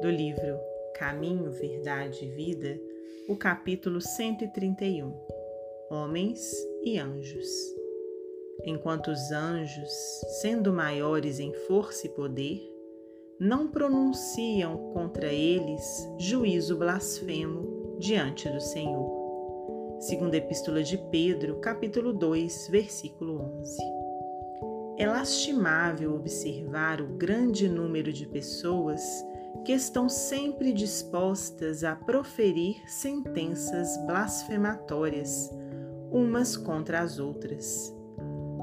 do livro Caminho, Verdade e Vida, o capítulo 131 Homens e Anjos. Enquanto os anjos, sendo maiores em força e poder, não pronunciam contra eles juízo blasfemo diante do Senhor. Segunda Epístola de Pedro, capítulo 2, versículo 11. É lastimável observar o grande número de pessoas que estão sempre dispostas a proferir sentenças blasfematórias umas contra as outras.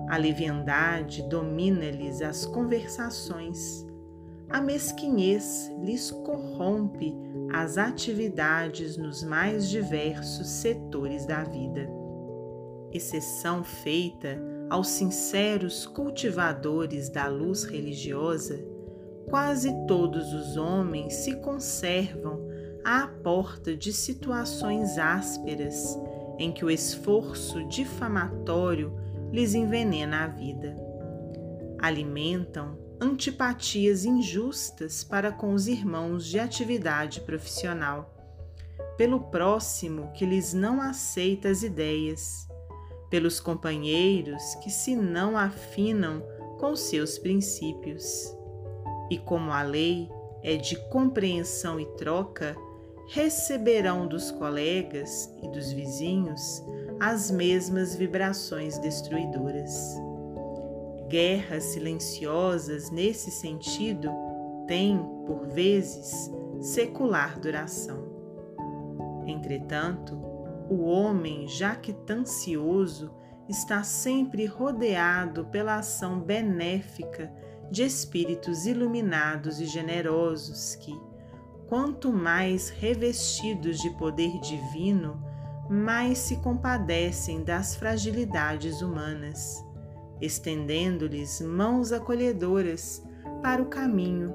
A leviandade domina-lhes as conversações, a mesquinhez lhes corrompe as atividades nos mais diversos setores da vida. Exceção feita aos sinceros cultivadores da luz religiosa, quase todos os homens se conservam à porta de situações ásperas em que o esforço difamatório lhes envenena a vida. Alimentam antipatias injustas para com os irmãos de atividade profissional, pelo próximo que lhes não aceita as ideias pelos companheiros que se não afinam com seus princípios. E como a lei é de compreensão e troca, receberão dos colegas e dos vizinhos as mesmas vibrações destruidoras. Guerras silenciosas nesse sentido têm, por vezes, secular duração. Entretanto, o homem jactancioso está sempre rodeado pela ação benéfica de espíritos iluminados e generosos que, quanto mais revestidos de poder divino, mais se compadecem das fragilidades humanas, estendendo-lhes mãos acolhedoras para o caminho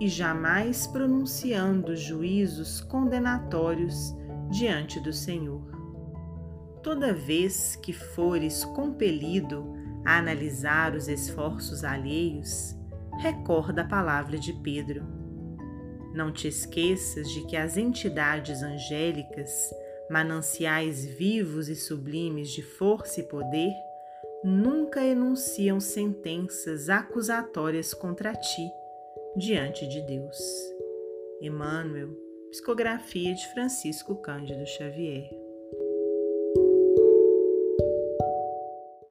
e jamais pronunciando juízos condenatórios diante do Senhor. Toda vez que fores compelido a analisar os esforços alheios, recorda a palavra de Pedro. Não te esqueças de que as entidades angélicas, mananciais vivos e sublimes de força e poder, nunca enunciam sentenças acusatórias contra ti diante de Deus. Emmanuel Psicografia de Francisco Cândido Xavier.